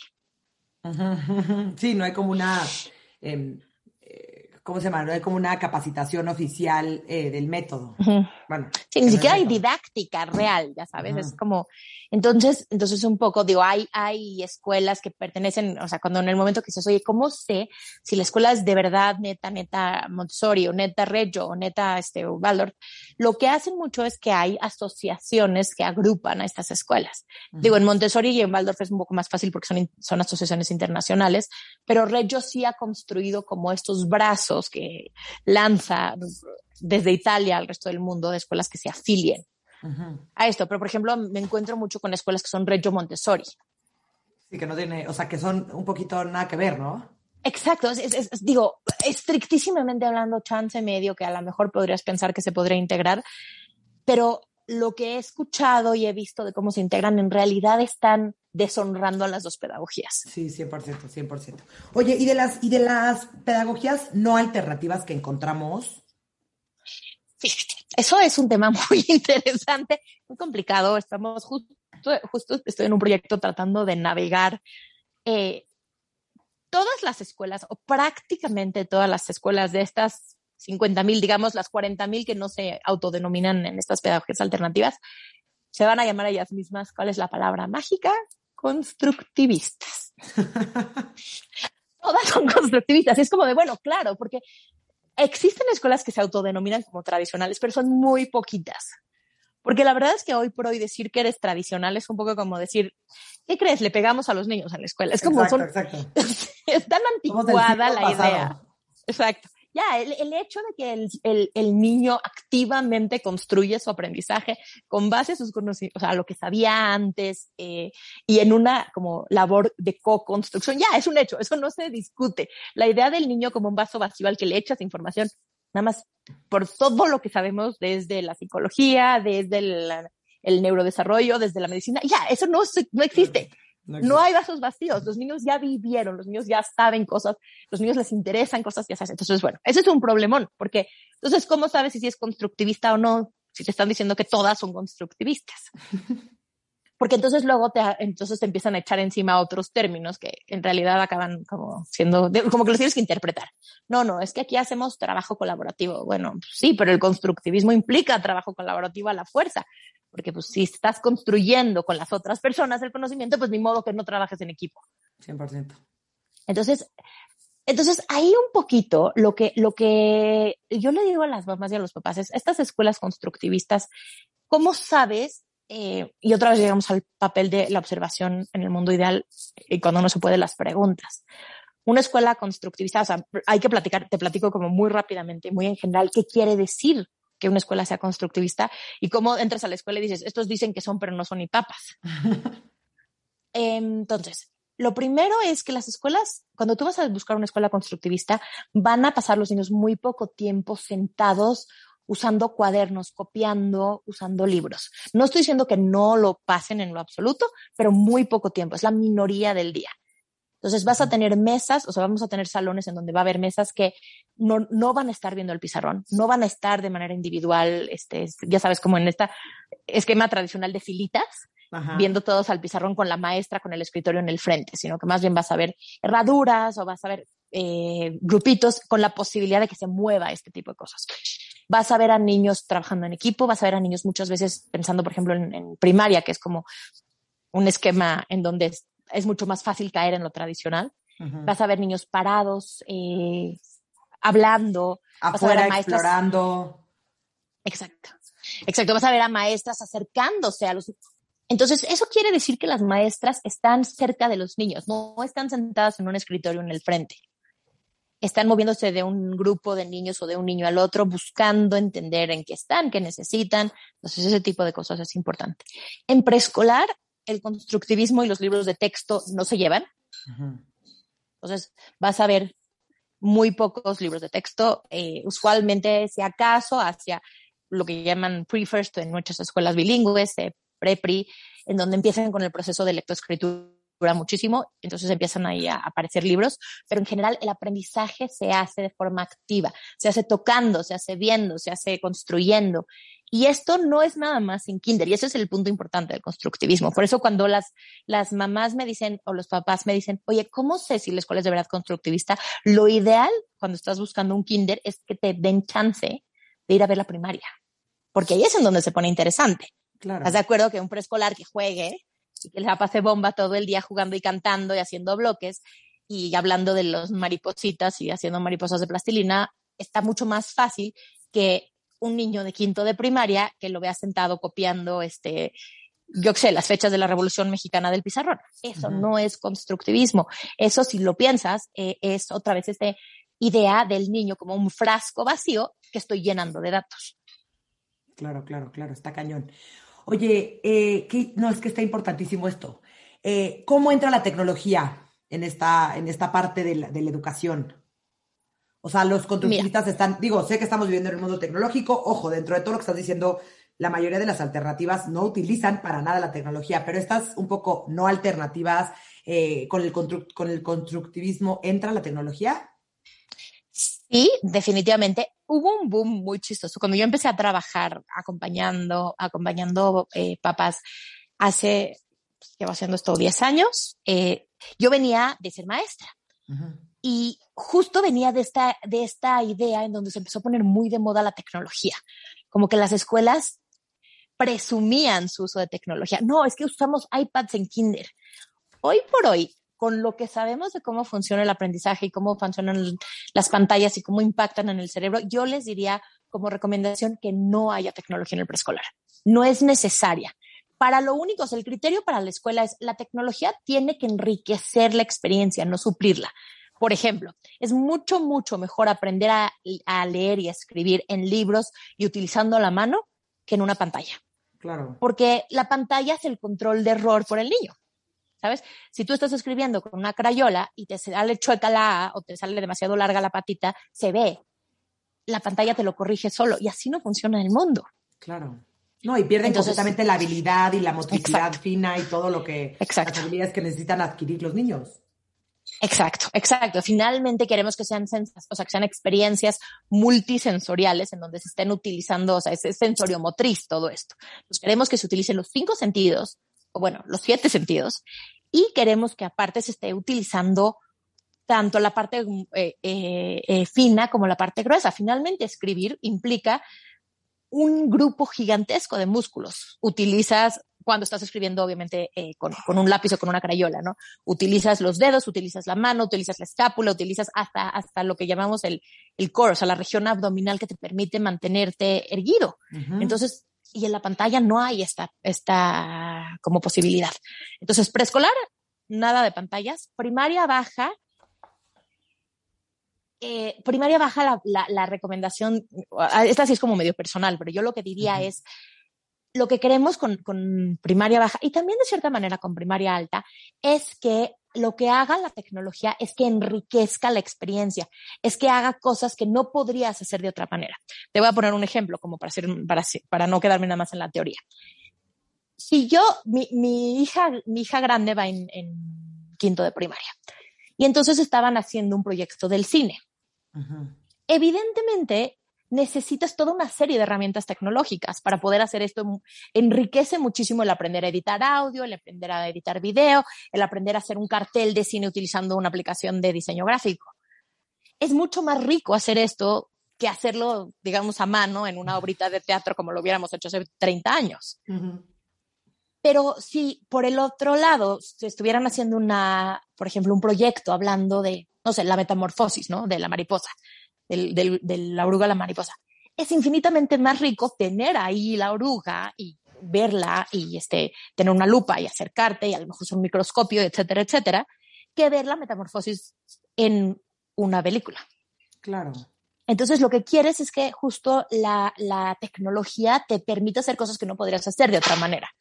Speaker 1: Sí, no hay como una em, ¿cómo se llama? No hay como una capacitación oficial eh, del método.
Speaker 2: Bueno. Sí, ni siquiera hay didáctica real, ya sabes, es como, entonces, entonces un poco, digo, hay, hay escuelas que pertenecen, o sea, cuando en el momento que dices, oye, ¿cómo sé si la escuela es de verdad neta, neta Montessori o neta Reggio o neta este, Waldorf? Lo que hacen mucho es que hay asociaciones que agrupan a estas escuelas. Digo, en Montessori y en Waldorf es un poco más fácil porque son, son asociaciones internacionales, pero Reggio sí ha construido como estos brazos que lanza desde Italia al resto del mundo de escuelas que se afilien a esto. Pero, por ejemplo, me encuentro mucho con escuelas que son Reggio Montessori.
Speaker 1: Sí, que no tiene, o sea, que son un poquito nada que ver, ¿no?
Speaker 2: Exacto, es, digo, estrictísimamente hablando, chance medio que a lo mejor podrías pensar que se podría integrar, pero lo que he escuchado y he visto de cómo se integran en realidad están deshonrando a las dos pedagogías.
Speaker 1: Sí, 100%, 100%. Oye, ¿y de las, y de las pedagogías no alternativas que encontramos?
Speaker 2: eso es un tema <laughs> muy interesante, muy complicado. Estamos justo, justo estoy en un proyecto tratando de navegar eh, todas las escuelas o prácticamente todas las escuelas de estas 50 mil, digamos las 40 mil que no se autodenominan en estas pedagogías alternativas, se van a llamar a ellas mismas, ¿cuál es la palabra mágica? Constructivistas. <laughs> Todas son constructivistas. Es como de, bueno, claro, porque existen escuelas que se autodenominan como tradicionales, pero son muy poquitas. Porque la verdad es que hoy por hoy decir que eres tradicional es un poco como decir, ¿qué crees? Le pegamos a los niños en la escuela. Es como
Speaker 1: exacto, son, <laughs>
Speaker 2: es tan anticuada la idea. Exacto ya, el, hecho de que el, niño activamente construye su aprendizaje con base a sus conocimientos, o sea, lo que sabía antes eh, y en una como labor de co-construcción, ya, es un hecho, eso no se discute. La idea del niño como un vaso vacío al que le echas información, nada más por todo lo que sabemos desde la psicología, desde el, neurodesarrollo, desde la medicina, ya, eso no, no existe. No, hay vasos vacíos, los niños ya vivieron, los niños ya saben cosas, los niños les interesan cosas, ya sabes. Entonces, bueno, ese es un problemón, porque entonces, ¿cómo sabes si es constructivista o no? Si te están diciendo que todas son constructivistas. <laughs> Porque entonces luego te, entonces te empiezan a echar encima otros términos que en realidad acaban como siendo, como que los tienes que interpretar. No, no, es que aquí hacemos trabajo colaborativo. Bueno, sí, pero el constructivismo implica trabajo colaborativo a la fuerza porque pues si estás construyendo con las otras personas el conocimiento, pues ni modo que no trabajes en equipo.
Speaker 1: 100%.
Speaker 2: Entonces, entonces ahí un poquito lo que, lo que yo le digo a las mamás y a los papás es, estas escuelas constructivistas, ¿cómo sabes? Eh, y otra vez llegamos al papel de la observación en el mundo ideal y cuando no se puede las preguntas. Una escuela constructivista, o sea, hay que platicar, te platico como muy rápidamente, muy en general, qué quiere decir que una escuela sea constructivista y cómo entras a la escuela y dices, estos dicen que son, pero no son ni papas. <laughs> Entonces, lo primero es que las escuelas, cuando tú vas a buscar una escuela constructivista, van a pasar los niños muy poco tiempo sentados usando cuadernos, copiando, usando libros. No estoy diciendo que no lo pasen en lo absoluto, pero muy poco tiempo, es la minoría del día. Entonces vas a tener mesas, o sea, vamos a tener salones en donde va a haber mesas que no, no van a estar viendo el pizarrón, no van a estar de manera individual, este, ya sabes, como en este esquema tradicional de filitas, viendo todos al pizarrón con la maestra con el escritorio en el frente, sino que más bien vas a ver herraduras o vas a ver eh, grupitos con la posibilidad de que se mueva este tipo de cosas. Vas a ver a niños trabajando en equipo, vas a ver a niños muchas veces pensando, por ejemplo, en, primaria, que es como un esquema en donde es, mucho más fácil caer en lo tradicional. Vas a ver niños parados, eh, hablando,
Speaker 1: afuera explorando.
Speaker 2: Exacto. Exacto, vas a ver a maestras acercándose a los entonces, eso quiere decir que las maestras están cerca de los niños, no están sentadas en un escritorio en el frente. Están moviéndose de un grupo de niños o de un niño al otro, buscando entender en qué están, qué necesitan. Entonces, ese tipo de cosas es importante. En preescolar, el constructivismo y los libros de texto no se llevan. Entonces, vas a ver muy pocos libros de texto, eh, usualmente, si acaso, hacia lo que llaman pre-first en muchas escuelas bilingües, eh, prepri, en donde empiezan con el proceso de lectoescritura muchísimo, entonces empiezan ahí a aparecer libros, pero en general el aprendizaje se hace de forma activa, se hace tocando, se hace viendo, se hace construyendo. Y esto no es nada más en kinder, y ese es el punto importante del constructivismo. Por eso cuando las, las mamás me dicen o los papás me dicen, oye, ¿cómo sé si la escuela es de verdad constructivista? Lo ideal cuando estás buscando un kinder es que te den chance de ir a ver la primaria, porque ahí es en donde se pone interesante. ¿Estás de acuerdo que un preescolar que juegue y que le pase bomba todo el día jugando y cantando y haciendo bloques y hablando de los maripositas y haciendo mariposas de plastilina, está mucho más fácil que un niño de quinto de primaria que lo vea sentado copiando este yo sé, las fechas de la Revolución Mexicana del pizarrón. Eso no es constructivismo. Eso, si lo piensas, eh, es otra vez esta idea del niño como un frasco vacío que estoy llenando de datos.
Speaker 1: Claro, claro, claro, está cañón. Oye, eh, no, es que está importantísimo esto. Eh, ¿Cómo entra la tecnología en esta, en esta parte de la, educación? O sea, los constructivistas están, digo, sé que estamos viviendo en el mundo tecnológico, ojo, dentro de todo lo que estás diciendo, la mayoría de las alternativas no utilizan para nada la tecnología, pero estas un poco no alternativas eh, con, el con el constructivismo, ¿entra la tecnología?
Speaker 2: Sí, definitivamente hubo un boom muy chistoso. Cuando yo empecé a trabajar acompañando, acompañando eh, papás hace, pues, llevo haciendo esto 10 años, eh, yo venía de ser maestra. Y justo venía de esta, de esta idea en donde se empezó a poner muy de moda la tecnología. Como que las escuelas presumían su uso de tecnología. No, es que usamos iPads en kinder. Hoy por hoy, con lo que sabemos de cómo funciona el aprendizaje y cómo funcionan las pantallas y cómo impactan en el cerebro, yo les diría como recomendación que no haya tecnología en el preescolar. No es necesaria. Para lo único, el criterio para la escuela es la tecnología tiene que enriquecer la experiencia, no suplirla. Por ejemplo, es mucho, mucho mejor aprender a, a leer y a escribir en libros y utilizando la mano que en una pantalla.
Speaker 1: Claro.
Speaker 2: Porque la pantalla es el control de error por el niño. ¿sabes? Si tú estás escribiendo con una crayola y te sale chueca la A o te sale demasiado larga la patita, se ve. La pantalla te lo corrige solo y así no funciona en el mundo.
Speaker 1: Claro. No, y pierden completamente la habilidad y la motricidad fina y todo lo que
Speaker 2: exacto.
Speaker 1: las habilidades que necesitan adquirir los niños.
Speaker 2: Exacto, exacto. Finalmente queremos que sean, sea, que sean experiencias multisensoriales en donde se estén utilizando, o sea, es sensorio motriz todo esto. Pues queremos que se utilicen los cinco sentidos, o bueno, los siete sentidos, y queremos que aparte se esté utilizando tanto la parte eh, eh, eh, fina como la parte gruesa. Finalmente, escribir implica un grupo gigantesco de músculos. Utilizas, cuando estás escribiendo, obviamente, eh, con, con, un lápiz o con una crayola, ¿no? Utilizas los dedos, utilizas la mano, utilizas la escápula, utilizas hasta, hasta lo que llamamos el, el core, o sea, la región abdominal que te permite mantenerte erguido. Entonces, y en la pantalla no hay esta, esta como posibilidad. Entonces, preescolar, nada de pantallas. Primaria baja, eh, primaria baja la, la, la, recomendación, esta sí es como medio personal, pero yo lo que diría uh -huh. es, lo que queremos con, con, primaria baja y también de cierta manera con primaria alta es que lo que haga la tecnología es que enriquezca la experiencia, es que haga cosas que no podrías hacer de otra manera. Te voy a poner un ejemplo como para, para, para no quedarme nada más en la teoría. Si yo, mi, mi hija, mi hija grande va en, en quinto de primaria y entonces estaban haciendo un proyecto del cine. Evidentemente, necesitas toda una serie de herramientas tecnológicas para poder hacer esto. Enriquece muchísimo el aprender a editar audio, el aprender a editar video, el aprender a hacer un cartel de cine utilizando una aplicación de diseño gráfico. Es mucho más rico hacer esto que hacerlo, digamos, a mano en una obrita de teatro como lo hubiéramos hecho hace 30 años. Uh -huh. Pero si por el otro lado si estuvieran haciendo una, por ejemplo, un proyecto hablando de, no sé, la metamorfosis, ¿no? De la mariposa, del, del, de la oruga a la mariposa. Es infinitamente más rico tener ahí la oruga y verla y este, tener una lupa y acercarte y a lo mejor un microscopio, etcétera, etcétera, que ver la metamorfosis en una película.
Speaker 1: Claro.
Speaker 2: Entonces, lo que quieres es que justo la, la tecnología te permita hacer cosas que no podrías hacer de otra manera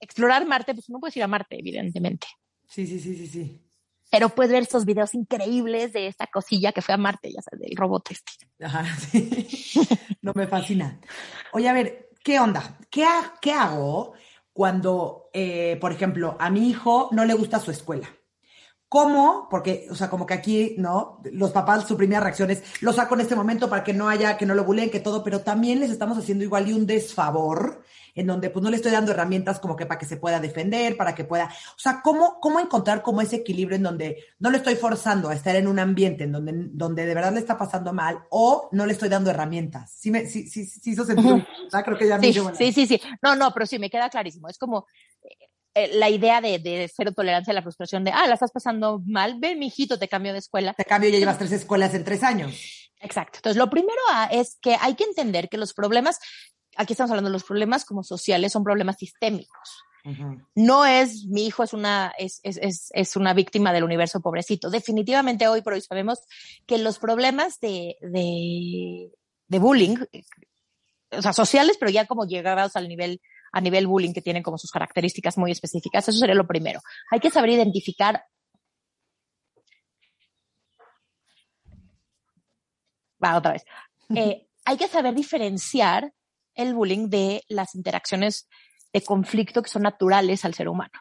Speaker 2: explorar Marte, pues no puedes ir a Marte, evidentemente.
Speaker 1: Sí, sí, sí, sí, sí.
Speaker 2: Pero puedes ver estos videos increíbles de esta cosilla que fue a Marte, ya sabes, del robot este.
Speaker 1: Ajá, <laughs> sí. no me fascina. Oye, a ver, ¿qué onda? ¿Qué, ha, qué hago cuando, eh, por ejemplo, a mi hijo no le gusta su escuela? ¿Cómo? Porque, o sea, como que aquí, ¿no? Los papás, su primera reacción es, lo saco en este momento para que no haya, que no lo buleen, que todo, pero también les estamos haciendo igual y un desfavor, en donde pues no le estoy dando herramientas como que para que se pueda defender, para que pueda, o sea, ¿cómo, cómo encontrar como ese equilibrio en donde no le estoy forzando a estar en un ambiente en donde, donde de verdad le está pasando mal o no le estoy dando herramientas? Sí, me, sí, sí, sí hizo sentido, o sea, creo que ya
Speaker 2: sí,
Speaker 1: me
Speaker 2: sí, sí, sí, no, no, pero sí, me queda clarísimo, es como la idea de, de cero tolerancia a la frustración de, ah, la estás pasando mal, ven, mijito, te cambio de escuela.
Speaker 1: Te cambio, ya llevas tres escuelas en tres años.
Speaker 2: Exacto. Entonces, lo primero es que hay que entender que los problemas, aquí estamos hablando de los problemas como sociales, son problemas sistémicos. Uh -huh. No es, mi hijo es una, es, es, es, es, una víctima del universo pobrecito. Definitivamente hoy por hoy sabemos que los problemas de, de, de bullying, o sea, sociales, pero ya como llegados al nivel a nivel bullying que tienen como sus características muy específicas. Eso sería lo primero. Hay que saber identificar. Va, otra vez. Eh, hay que saber diferenciar el bullying de las interacciones de conflicto que son naturales al ser humano.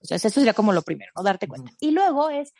Speaker 2: Entonces, eso sería como lo primero, ¿no? Darte cuenta. Y luego es,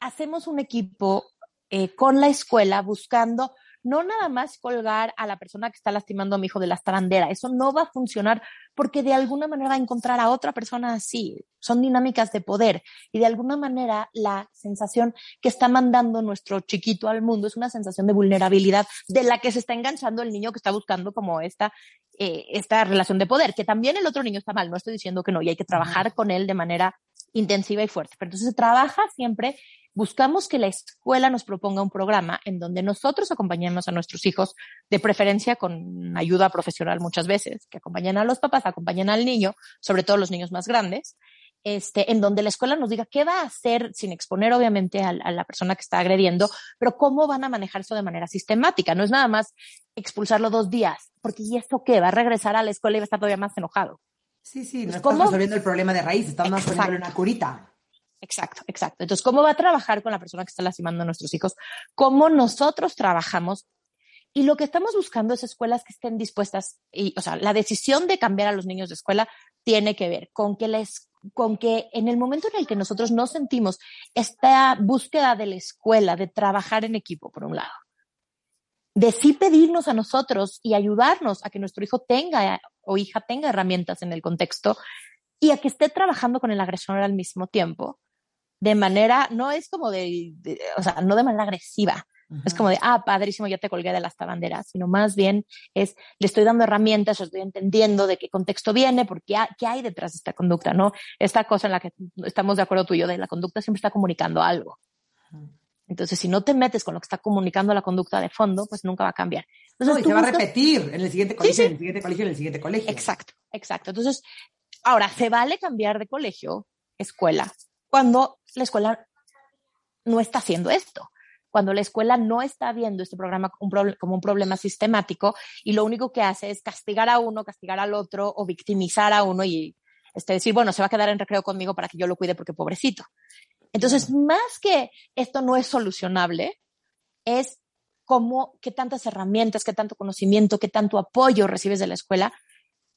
Speaker 2: hacemos un equipo eh, con la escuela buscando no nada más colgar a la persona que está lastimando a mi hijo de la estrandera. Eso no va a funcionar porque de alguna manera va a encontrar a otra persona así. Son dinámicas de poder y de alguna manera la sensación que está mandando nuestro chiquito al mundo es una sensación de vulnerabilidad de la que se está enganchando el niño que está buscando como esta, eh, esta relación de poder, que también el otro niño está mal. No estoy diciendo que no y hay que trabajar con él de manera intensiva y fuerte. Pero entonces se trabaja siempre buscamos que la escuela nos proponga un programa en donde nosotros acompañemos a nuestros hijos, de preferencia con ayuda profesional muchas veces, que acompañen a los papás, acompañen al niño, sobre todo los niños más grandes, este, en donde la escuela nos diga qué va a hacer sin exponer obviamente a, a, la persona que está agrediendo, pero cómo van a manejar eso de manera sistemática. No es nada más expulsarlo dos días, porque ¿y esto qué? Va a regresar a la escuela y va a estar todavía más enojado.
Speaker 1: Sí, sí, no estamos resolviendo el problema de raíz, estamos poniéndole una curita.
Speaker 2: Exacto, exacto. Entonces, ¿cómo va a trabajar con la persona que está lastimando a nuestros hijos? ¿Cómo nosotros trabajamos? Y lo que estamos buscando es escuelas que estén dispuestas, y, o sea, la decisión de cambiar a los niños de escuela tiene que ver con que les, con que en el momento en el que nosotros no sentimos esta búsqueda de la escuela, de trabajar en equipo, por un lado, de sí pedirnos a nosotros y ayudarnos a que nuestro hijo tenga o hija tenga herramientas en el contexto y a que esté trabajando con el agresor al mismo tiempo, de manera, no es como de, de, o sea, no de manera agresiva, Es como de, ah, padrísimo, ya te colgué de las tabanderas, sino más bien es, le estoy dando herramientas, estoy entendiendo de qué contexto viene, porque qué hay detrás de esta conducta, ¿no? Esta cosa en la que estamos de acuerdo tú y yo, de la conducta siempre está comunicando algo. Entonces, si no te metes con lo que está comunicando la conducta de fondo, pues nunca va a cambiar. Entonces,
Speaker 1: no, y se va a repetir en el siguiente colegio, en el siguiente colegio, en el siguiente colegio.
Speaker 2: Exacto, exacto. Entonces, ahora, se vale cambiar de colegio, escuela, cuando la escuela no está haciendo esto cuando la escuela no está viendo este programa como un problema sistemático y lo único que hace es castigar a uno, castigar al otro o victimizar a uno y este, decir, bueno, se va a quedar en recreo conmigo para que yo lo cuide porque pobrecito. Entonces, más que esto no es solucionable, es cómo, qué tantas herramientas, qué tanto conocimiento, qué tanto apoyo recibes de la escuela,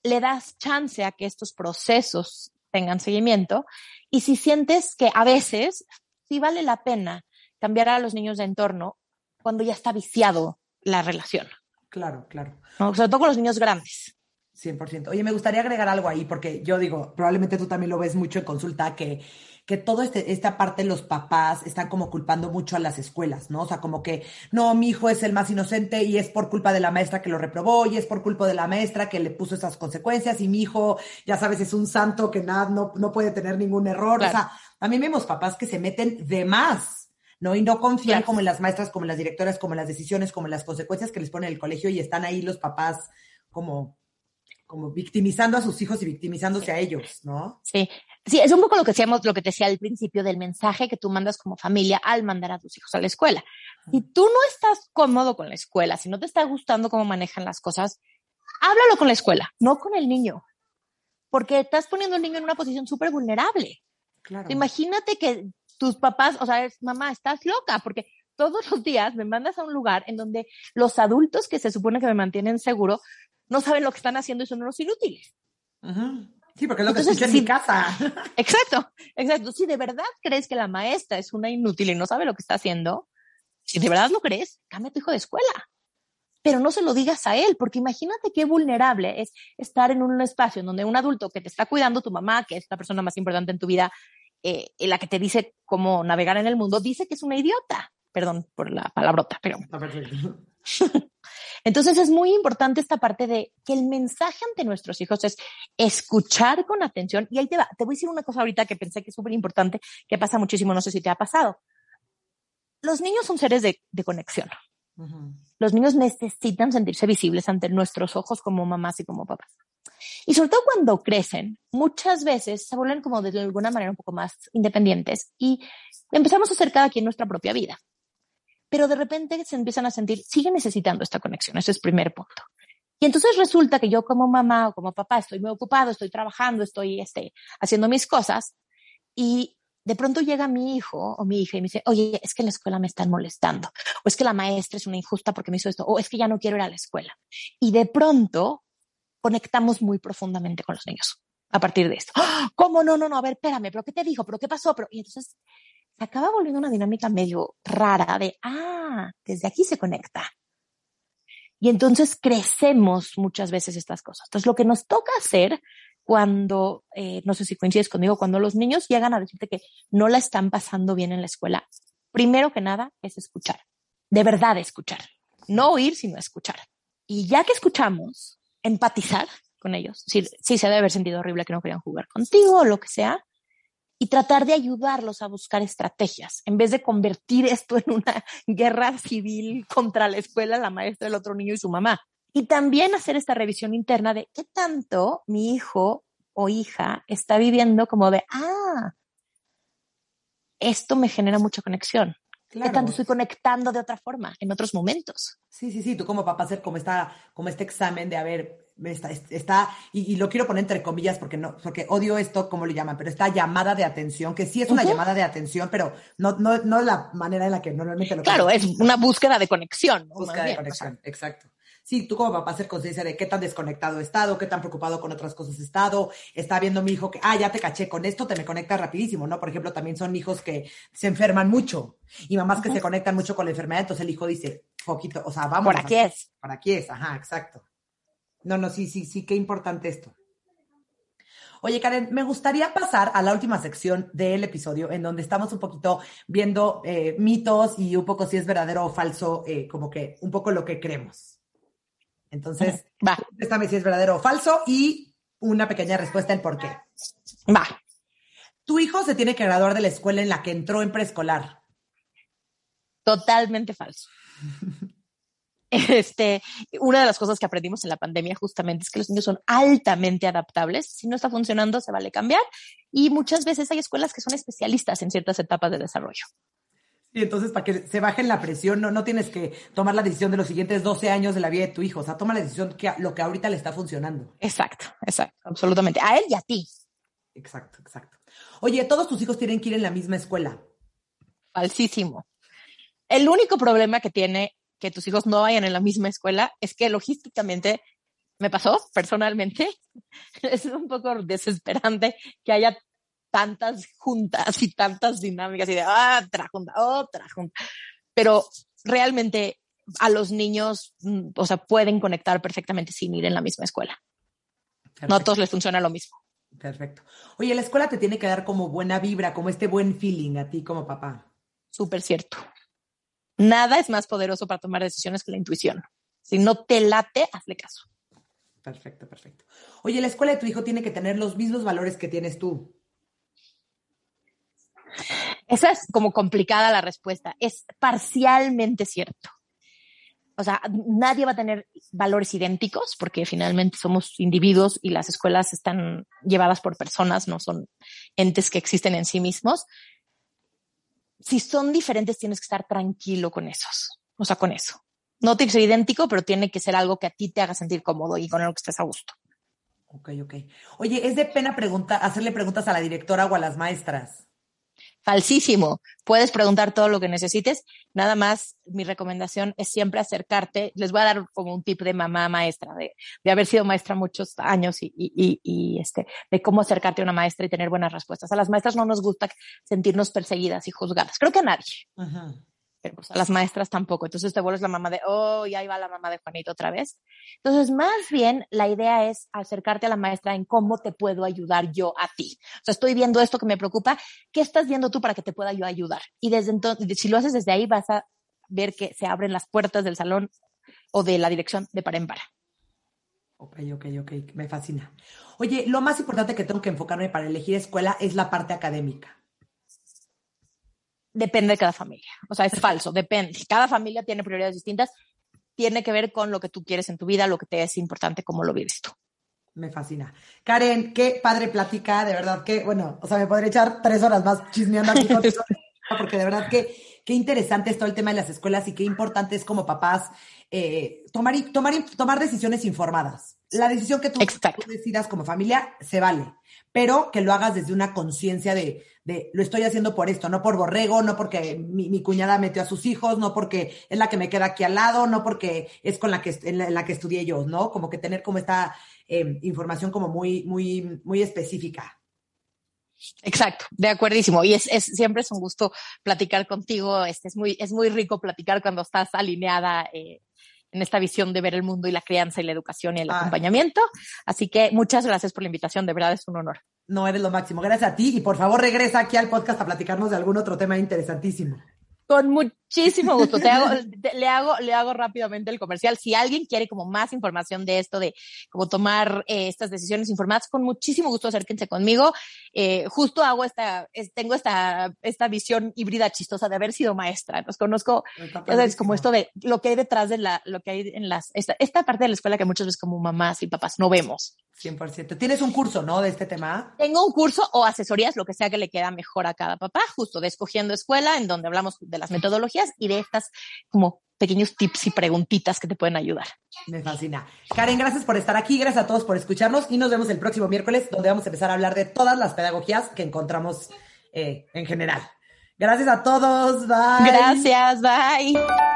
Speaker 2: le das chance a que estos procesos tengan seguimiento y si sientes que a veces sí vale la pena cambiar a los niños de entorno cuando ya está viciado la relación.
Speaker 1: Claro, claro.
Speaker 2: Sobre todo con los niños grandes.
Speaker 1: 100%. Oye, me gustaría agregar algo ahí, porque yo digo, probablemente tú también lo ves mucho en consulta, que, que toda este, esta parte los papás están como culpando mucho a las escuelas, ¿no? O sea, como que, no, mi hijo es el más inocente y es por culpa de la maestra que lo reprobó y es por culpa de la maestra que le puso esas consecuencias y mi hijo, ya sabes, es un santo que nada, no, no puede tener ningún error. O sea, también vemos papás que se meten de más ¿no? Y no confían como en las maestras, como en las directoras, como en las decisiones, como en las consecuencias que les pone el colegio y están ahí los papás como, como victimizando a sus hijos y victimizándose a ellos, ¿no?
Speaker 2: Sí. Sí, es un poco lo que decíamos, lo que te decía al principio del mensaje que tú mandas como familia al mandar a tus hijos a la escuela. Si tú no estás cómodo con la escuela, si no te está gustando cómo manejan las cosas, háblalo con la escuela, no con el niño. Porque estás poniendo al niño en una posición súper vulnerable. Claro. Imagínate que tus papás, o sea, es, mamá, estás loca, porque todos los días me mandas a un lugar en donde los adultos que se supone que me mantienen seguro no saben lo que están haciendo y son unos inútiles.
Speaker 1: Sí, porque es lo que escucho en mi casa. <laughs>
Speaker 2: Exacto, exacto. Si de verdad crees que la maestra es una inútil y no sabe lo que está haciendo, si de verdad lo crees, cambia a tu hijo de escuela. Pero no se lo digas a él, porque imagínate qué vulnerable es estar en un espacio en donde un adulto que te está cuidando, tu mamá, que es la persona más importante en tu vida, eh, la que te dice cómo navegar en el mundo, dice que es una idiota. Perdón por la palabrota, pero. <laughs> Entonces es muy importante esta parte de que el mensaje ante nuestros hijos es escuchar con atención. Y ahí te va, te voy a decir una cosa ahorita que pensé que es súper importante, que pasa muchísimo, no sé si te ha pasado. Los niños son seres de, conexión. Los niños necesitan sentirse visibles ante nuestros ojos como mamás y como papás. Y sobre todo cuando crecen, muchas veces se vuelven como de alguna manera un poco más independientes y empezamos a hacer cada quien nuestra propia vida. Pero de repente se empiezan a sentir, siguen necesitando esta conexión, ese es el primer punto. Y entonces resulta que yo como mamá o como papá estoy muy ocupado, estoy trabajando, estoy este, haciendo mis cosas y de pronto llega mi hijo o mi hija y me dice, oye, es que en la escuela me están molestando, o es que la maestra es una injusta porque me hizo esto, o es que ya no quiero ir a la escuela. Y de pronto conectamos muy profundamente con los niños a partir de esto. ¡Ah! ¿Cómo no, no, no? A ver, espérame, pero ¿qué te dijo? ¿Pero qué pasó? Pero... Y entonces acaba volviendo una dinámica medio rara de, ah, desde aquí se conecta. Y entonces crecemos muchas veces estas cosas. Entonces lo que nos toca hacer cuando, eh, no sé si coincides conmigo, cuando los niños llegan a decirte que no la están pasando bien en la escuela, primero que nada es escuchar, de verdad escuchar, no oír, sino escuchar. Y ya que escuchamos, empatizar con ellos. Sí, sí se debe haber sentido horrible que no querían jugar contigo o lo que sea. Y tratar de ayudarlos a buscar estrategias, en vez de convertir esto en una <laughs> guerra civil contra la escuela, la maestra, el otro niño y su mamá. Y también hacer esta revisión interna de qué tanto mi hijo o hija está viviendo como de, ah, esto me genera mucha conexión. Claro. ¿Qué tanto estoy conectando de otra forma en otros momentos?
Speaker 1: Sí, sí, sí, tú como papá hacer como, esta, como este examen de, a ver, está, está y, lo quiero poner entre comillas porque no, porque odio esto, como le llaman, pero esta llamada de atención, que sí es una llamada de atención, pero no, no, no es la manera en la que normalmente lo
Speaker 2: Claro, es una búsqueda de conexión.
Speaker 1: Búsqueda de conexión, exacto sí, tú como papá hacer conciencia de qué tan desconectado he estado, qué tan preocupado con otras cosas he estado, está viendo mi hijo que, ah, ya te caché con esto, te me conecta rapidísimo, ¿no? Por ejemplo, también son hijos que se enferman mucho y mamás que se conectan mucho con la enfermedad, entonces el hijo dice, poquito, o sea, vamos.
Speaker 2: Por aquí es.
Speaker 1: Por aquí es, ajá, exacto. No, no, sí, sí, sí, qué importante esto. Oye, Karen, me gustaría pasar a la última sección del episodio, en donde estamos un poquito viendo eh, mitos y un poco si es verdadero o falso, eh, como que un poco lo que creemos. Entonces, <laughs>
Speaker 2: Va.
Speaker 1: Contéstame si es verdadero o falso y una pequeña respuesta en por qué.
Speaker 2: Va.
Speaker 1: Tu hijo se tiene que graduar de la escuela en la que entró en preescolar.
Speaker 2: Totalmente falso. <laughs> Este, una de las cosas que aprendimos en la pandemia justamente es que los niños son altamente adaptables. Si no está funcionando, se vale cambiar. Y muchas veces hay escuelas que son especialistas en ciertas etapas de desarrollo.
Speaker 1: Y entonces, para que se bajen la presión, no, no tienes que tomar la decisión de los siguientes 12 años de la vida de tu hijo. O sea, toma la decisión que lo que ahorita le está funcionando.
Speaker 2: Exacto, exacto, absolutamente. A él y a ti.
Speaker 1: Exacto, exacto. Oye, todos tus hijos tienen que ir en la misma escuela.
Speaker 2: Falsísimo. El único problema que tiene que tus hijos no vayan en la misma escuela es que logísticamente me pasó personalmente. <laughs> Es un poco desesperante que haya tantas juntas y tantas dinámicas y de ah, otra junta, otra junta. Pero realmente a los niños, mm, o sea, pueden conectar perfectamente sin ir en la misma escuela.
Speaker 1: Perfecto.
Speaker 2: No a todos les funciona lo mismo.
Speaker 1: Perfecto. Oye, la escuela te tiene que dar como buena vibra, como este buen feeling a ti como papá.
Speaker 2: Súper cierto. Nada es más poderoso para tomar decisiones que la intuición. Si no te late, hazle caso.
Speaker 1: Perfecto, perfecto. Oye, la escuela de tu hijo tiene que tener los mismos valores que tienes tú.
Speaker 2: Esa es como complicada la respuesta. Es parcialmente cierto. O sea, nadie va a tener valores idénticos porque finalmente somos individuos y las escuelas están llevadas por personas, no son entes que existen en sí mismos. Si son diferentes, tienes que estar tranquilo con esos, o sea, con eso. No tiene que ser idéntico, pero tiene que ser algo que a ti te haga sentir cómodo y con lo que estés a gusto.
Speaker 1: Ok, ok. Oye, ¿es de pena pregunta, hacerle preguntas a la directora o a las maestras?
Speaker 2: Falsísimo. Puedes preguntar todo lo que necesites. Nada más, mi recomendación es siempre acercarte. Les voy a dar como un tip de mamá maestra, de, de haber sido maestra muchos años y, y, este, de cómo acercarte a una maestra y tener buenas respuestas. A las maestras no nos gusta sentirnos perseguidas y juzgadas. Creo que a nadie.
Speaker 1: Ajá.
Speaker 2: Pero las maestras tampoco. Entonces te vuelves la mamá de, oh, y ahí va la mamá de Juanito otra vez. Entonces, más bien, la idea es acercarte a la maestra en cómo te puedo ayudar yo a ti. O sea, estoy viendo esto que me preocupa. ¿Qué estás viendo tú para que te pueda yo ayudar? Y desde entonces, si lo haces desde ahí, vas a ver que se abren las puertas del salón o de la dirección de par en par.
Speaker 1: Ok, ok, ok. Me fascina. Oye, lo más importante que tengo que enfocarme para elegir escuela es la parte académica.
Speaker 2: Depende de cada familia. O sea, es falso, depende. Cada familia tiene prioridades distintas. Tiene que ver con lo que tú quieres en tu vida, lo que te es importante, cómo lo vives tú.
Speaker 1: Me fascina. Karen, qué padre plática, de verdad que, bueno, o sea, me podré echar tres horas más chismeando aquí contigo, <laughs> porque de verdad que qué interesante es todo el tema de las escuelas y qué importante es como papás eh, tomar, tomar, tomar decisiones informadas. La decisión que tú, tú, decidas como familia se vale, pero que lo hagas desde una conciencia de, de, lo estoy haciendo por esto, no por borrego, no porque mi, mi, cuñada metió a sus hijos, no porque es la que me queda aquí al lado, no porque es con la que, en la, en la que estudié yo, ¿no? Como que tener como esta eh, información como muy, muy, muy específica.
Speaker 2: Exacto, de acuerdísimo. Y es, es, siempre es un gusto platicar contigo. Este, es, muy, es muy rico platicar cuando estás alineada eh, en esta visión de ver el mundo y la crianza y la educación y el ah. acompañamiento. Así que muchas gracias por la invitación. De verdad es un honor.
Speaker 1: No, eres lo máximo. Gracias a ti. Y por favor regresa aquí al podcast a platicarnos de algún otro tema interesantísimo.
Speaker 2: Con muchísimo gusto. Te hago, <laughs> te, le, hago, le hago rápidamente el comercial. Si alguien quiere como más información de esto, de cómo tomar eh, estas decisiones informadas, con muchísimo gusto acérquense conmigo. Eh, justo hago esta, es, tengo esta, esta visión híbrida chistosa de haber sido maestra. Entonces conozco, es como esto de lo que hay detrás de la, lo que hay en las, esta, esta parte de la escuela que muchas veces como mamás y papás no vemos.
Speaker 1: 100%. Tienes un curso, ¿no? De este tema.
Speaker 2: Tengo un curso o asesorías, lo que sea que le queda mejor a cada papá, justo de escogiendo escuela, en donde hablamos de las metodologías y de estas como pequeños tips y preguntitas que te pueden ayudar.
Speaker 1: Me fascina. Karen, gracias por estar aquí, gracias a todos por escucharnos y nos vemos el próximo miércoles donde vamos a empezar a hablar de todas las pedagogías que encontramos eh, en general. Gracias a todos, bye.
Speaker 2: Gracias, bye.